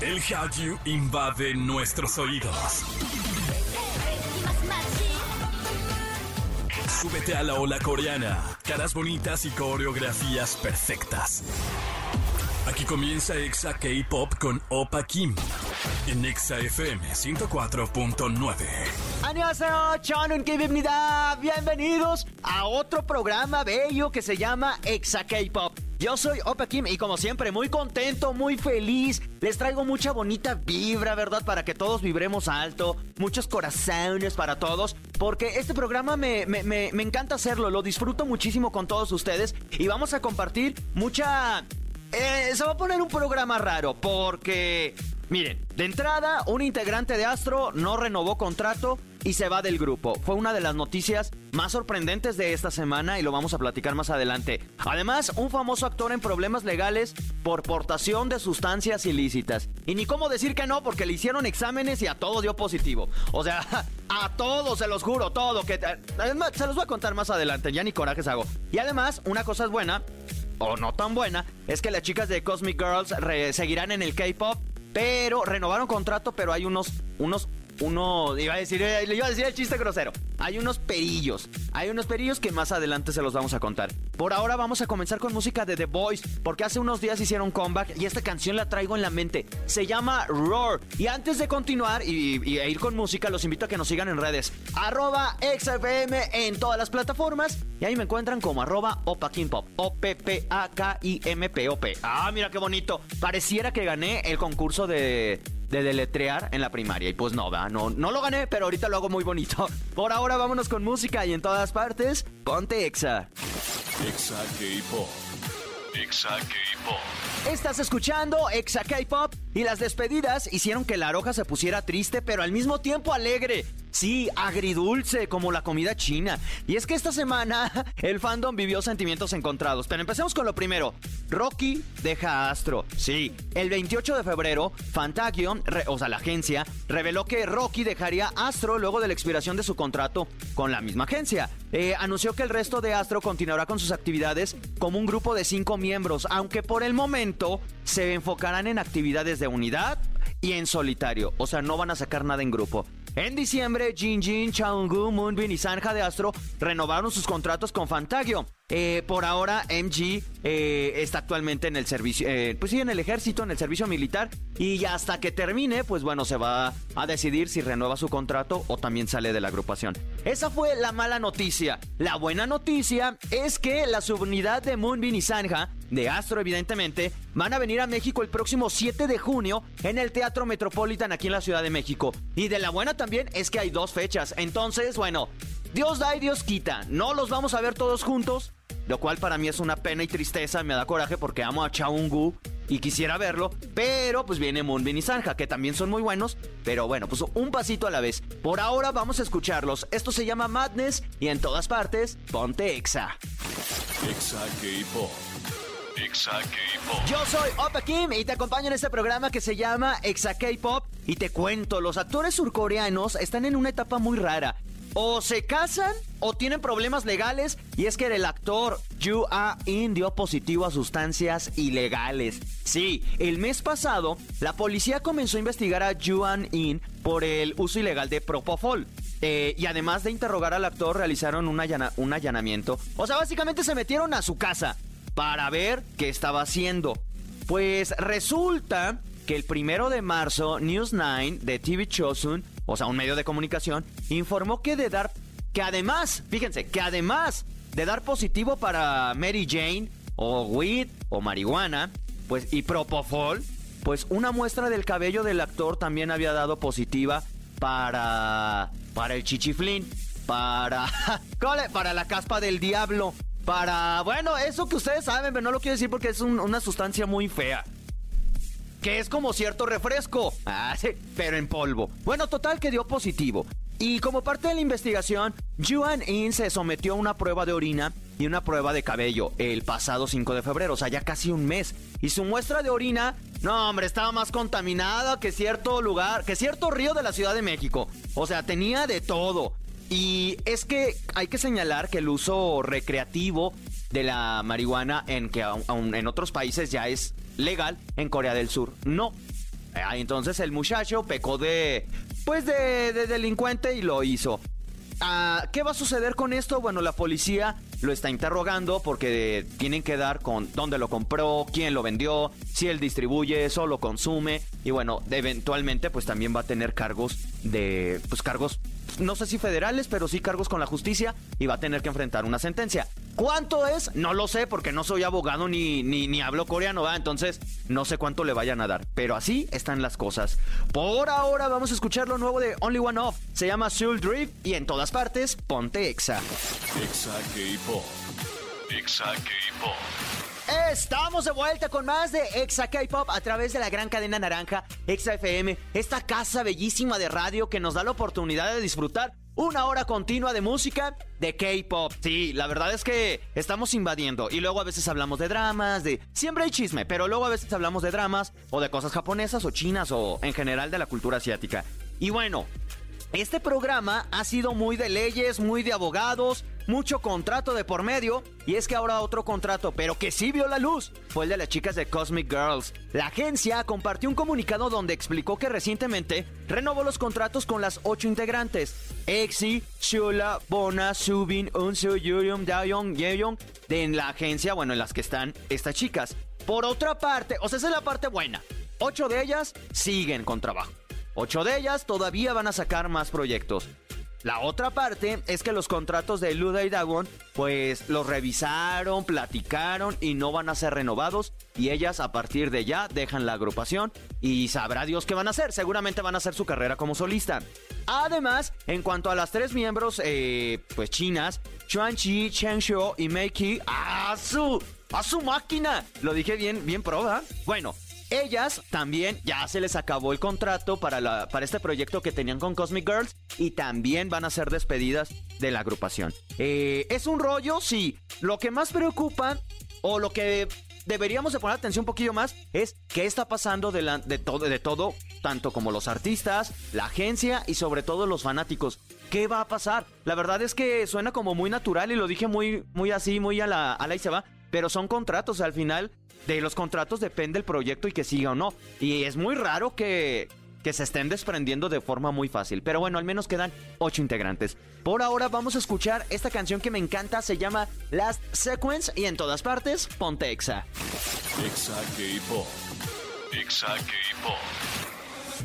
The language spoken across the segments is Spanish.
El Hallyu invade nuestros oídos. Súbete a la ola coreana, caras bonitas y coreografías perfectas. Aquí comienza Exa K-Pop con Opa Kim en Exa FM 104.9. Annyeonghaseyo, Chanun Bienvenidos a otro programa bello que se llama Exa K-Pop. Yo soy Opa Kim y como siempre muy contento, muy feliz. Les traigo mucha bonita vibra, ¿verdad? Para que todos vibremos alto. Muchos corazones para todos. Porque este programa me, me, me, me encanta hacerlo. Lo disfruto muchísimo con todos ustedes. Y vamos a compartir mucha... Eh, se va a poner un programa raro porque... Miren, de entrada, un integrante de Astro no renovó contrato y se va del grupo. Fue una de las noticias más sorprendentes de esta semana y lo vamos a platicar más adelante. Además, un famoso actor en problemas legales por portación de sustancias ilícitas. Y ni cómo decir que no, porque le hicieron exámenes y a todo dio positivo. O sea, a todos, se los juro, todo. Que, se los voy a contar más adelante, ya ni corajes hago. Y además, una cosa es buena, o no tan buena, es que las chicas de Cosmic Girls seguirán en el K-pop, pero renovaron contrato, pero hay unos, unos, uno, iba a decir, eh, le iba a decir el chiste grosero. Hay unos perillos, hay unos perillos que más adelante se los vamos a contar. Por ahora vamos a comenzar con música de The Boys, porque hace unos días hicieron comeback y esta canción la traigo en la mente. Se llama Roar. Y antes de continuar y, e ir con música, los invito a que nos sigan en redes. Arroba XFM en todas las plataformas. Y ahí me encuentran como arroba Opa Kim Pop. O-P-P-A-K-I-M-P-O-P. Ah, mira qué bonito. Pareciera que gané el concurso de, de deletrear en la primaria. Y pues no, ¿verdad? No, no lo gané, pero ahorita lo hago muy bonito. Por ahora vámonos con música y en todas partes, ponte Exa. Exa K-Pop. Exa K-Pop. Estás escuchando Exa K-Pop y las despedidas hicieron que la roja se pusiera triste, pero al mismo tiempo alegre. Sí, agridulce, como la comida china. Y es que esta semana el fandom vivió sentimientos encontrados. Pero empecemos con lo primero. Rocky deja Astro. Sí, el 28 de febrero, Fantagion, o sea, la agencia, reveló que Rocky dejaría Astro luego de la expiración de su contrato con la misma agencia. Eh, anunció que el resto de Astro continuará con sus actividades como un grupo de cinco miembros, aunque por el momento se enfocarán en actividades de unidad y en solitario. O sea, no van a sacar nada en grupo. En diciembre, Jin Jin, Chaungu, Moonbin y Sanja de Astro renovaron sus contratos con Fantagio. Eh, por ahora, MG eh, está actualmente en el servicio, eh, pues sí, en el ejército, en el servicio militar. Y hasta que termine, pues bueno, se va a decidir si renueva su contrato o también sale de la agrupación. Esa fue la mala noticia. La buena noticia es que la subunidad de Moonbin y Sanja, de Astro evidentemente, van a venir a México el próximo 7 de junio en el Teatro Metropolitan aquí en la Ciudad de México. Y de la buena también es que hay dos fechas. Entonces, bueno, Dios da y Dios quita. No los vamos a ver todos juntos, lo cual para mí es una pena y tristeza, me da coraje porque amo a Chaungu y quisiera verlo, pero pues viene Moonbin y Sanja, que también son muy buenos, pero bueno, pues un pasito a la vez. Por ahora vamos a escucharlos. Esto se llama Madness y en todas partes, ponte Exa. Exa K-Pop. Exa K-Pop. Yo soy Opa Kim y te acompaño en este programa que se llama Exa K-Pop. Y te cuento, los actores surcoreanos están en una etapa muy rara. O se casan o tienen problemas legales. Y es que el actor Yu Ah-in dio positivo a sustancias ilegales. Sí, el mes pasado, la policía comenzó a investigar a Yu Ah-in por el uso ilegal de Propofol. Eh, y además de interrogar al actor, realizaron un, un allanamiento. O sea, básicamente se metieron a su casa para ver qué estaba haciendo. Pues resulta que el primero de marzo, News 9 de TV Chosun, o sea, un medio de comunicación, informó que de dar. que además, fíjense, que además de dar positivo para Mary Jane, o weed, o marihuana, pues, y propofol, pues una muestra del cabello del actor también había dado positiva para. para el chichiflín, para. ¿cómo le- para la caspa del diablo. Para, bueno, eso que ustedes saben, pero no lo quiero decir porque es un- una sustancia muy fea. Que es como cierto refresco. Ah, sí, pero en polvo. Bueno, total que dio positivo. Y como parte de la investigación, Yuan In se sometió a una prueba de orina y una prueba de cabello el pasado 5 de febrero, o sea, ya casi un mes. Y su muestra de orina, no, hombre, estaba más contaminada que cierto lugar, que cierto río de la Ciudad de México. O sea, tenía de todo. Y es que hay que señalar que el uso recreativo de la marihuana en que en otros países ya es legal, en Corea del Sur no. Ah, entonces el muchacho pecó de, pues de, de delincuente y lo hizo. Ah, ¿Qué va a suceder con esto? Bueno, la policía lo está interrogando porque tienen que dar con dónde lo compró, quién lo vendió, si él distribuye eso, lo consume y bueno, eventualmente pues también va a tener cargos de pues cargos no sé si federales, pero sí cargos con la justicia y va a tener que enfrentar una sentencia. ¿Cuánto es? No lo sé porque no soy abogado ni, ni, ni hablo coreano, ¿va? Entonces no sé cuánto le vayan a dar. Pero así están las cosas. Por ahora vamos a escuchar lo nuevo de Only One Off. Se llama Soul Drift y en todas partes, ponte Exa. Exa K-Pop. Exa K-Pop. Estamos de vuelta con más de Exa K-Pop a través de la gran cadena naranja Exa FM, esta casa bellísima de radio que nos da la oportunidad de disfrutar una hora continua de música de K-pop. Sí, la verdad es que estamos invadiendo y luego a veces hablamos de dramas, de siempre hay chisme, pero luego a veces hablamos de dramas o de cosas japonesas o chinas o en general de la cultura asiática. Y bueno, este programa ha sido muy de leyes, muy de abogados, mucho contrato de por medio, y es que ahora otro contrato, pero que sí vio la luz, fue el de las chicas de Cosmic Girls. La agencia compartió un comunicado donde explicó que recientemente renovó los contratos con las ocho integrantes: Exi, Shula, Bona, Subin, Unsu, Yurium, Daeyoung, Yeyoung, de en la agencia, bueno, en las que están estas chicas. Por otra parte, o sea, esa es la parte buena. Ocho de ellas siguen con trabajo. Ocho de ellas todavía van a sacar más proyectos. La otra parte es que los contratos de Luda y Dagon, pues los revisaron, platicaron y no van a ser renovados. Y ellas a partir de ya dejan la agrupación y sabrá Dios qué van a hacer. Seguramente van a hacer su carrera como solista. Además, en cuanto a las tres miembros, eh, pues chinas, Chuan Chi, Chen y Mei Qi, ¡a su! ¡A su máquina! Lo dije bien, bien proba. Bueno, ellas también ya se les acabó el contrato para, la, para este proyecto que tenían con Cosmic Girls y también van a ser despedidas de la agrupación. Eh, es un rollo, sí. Lo que más preocupa o lo que deberíamos de poner atención un poquillo más es qué está pasando de, de, todo, de todo, tanto como los artistas, la agencia y sobre todo los fanáticos. ¿Qué va a pasar? La verdad es que suena como muy natural y lo dije muy, muy así, muy a la, a la y se va. Pero son contratos, al final de los contratos depende el proyecto y que siga o no. Y es muy raro que, que se estén desprendiendo de forma muy fácil. Pero bueno, al menos quedan ocho integrantes. Por ahora vamos a escuchar esta canción que me encanta, se llama Last Sequence y en todas partes, ponte Exa. Exa K-Pop. Exa K-Pop.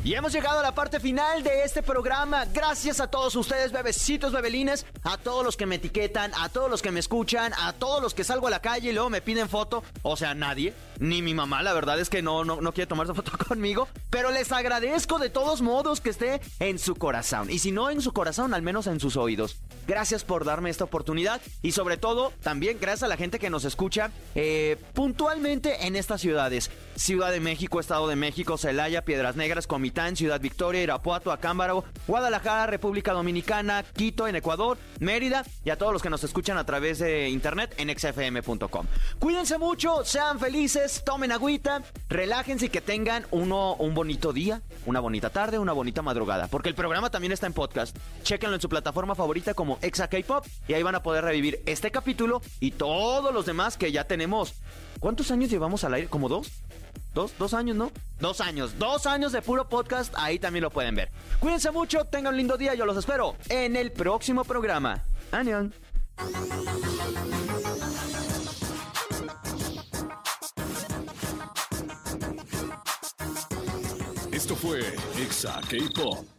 Y hemos llegado a la parte final de este programa. Gracias a todos ustedes, bebecitos, bebelines, a todos los que me etiquetan, a todos los que me escuchan, a todos los que salgo a la calle y luego me piden foto. O sea, nadie, ni mi mamá, la verdad es que no, no, no quiere tomarse foto conmigo. Pero les agradezco de todos modos que esté en su corazón. Y si no en su corazón, al menos en sus oídos. Gracias por darme esta oportunidad y sobre todo también gracias a la gente que nos escucha eh, puntualmente en estas ciudades. Ciudad de México, Estado de México, Celaya, Piedras Negras, Comitán, Ciudad Victoria, Irapuato, Acámbaro, Guadalajara, República Dominicana, Quito en Ecuador, Mérida y a todos los que nos escuchan a través de internet en xfm.com. Cuídense mucho, sean felices, tomen agüita, relájense y que tengan uno, un bonito día, una bonita tarde, una bonita madrugada. Porque el programa también está en podcast. Chéquenlo en su plataforma favorita como Exa K-Pop y ahí van a poder revivir este capítulo y todos los demás que ya tenemos. ¿Cuántos años llevamos al aire? ¿Como dos? ¿Dos? ¿Dos años, no? Dos años. Dos años de puro podcast. Ahí también lo pueden ver. Cuídense mucho. Tengan un lindo día. Yo los espero en el próximo programa. Anion. Esto fue Exa K-Pop.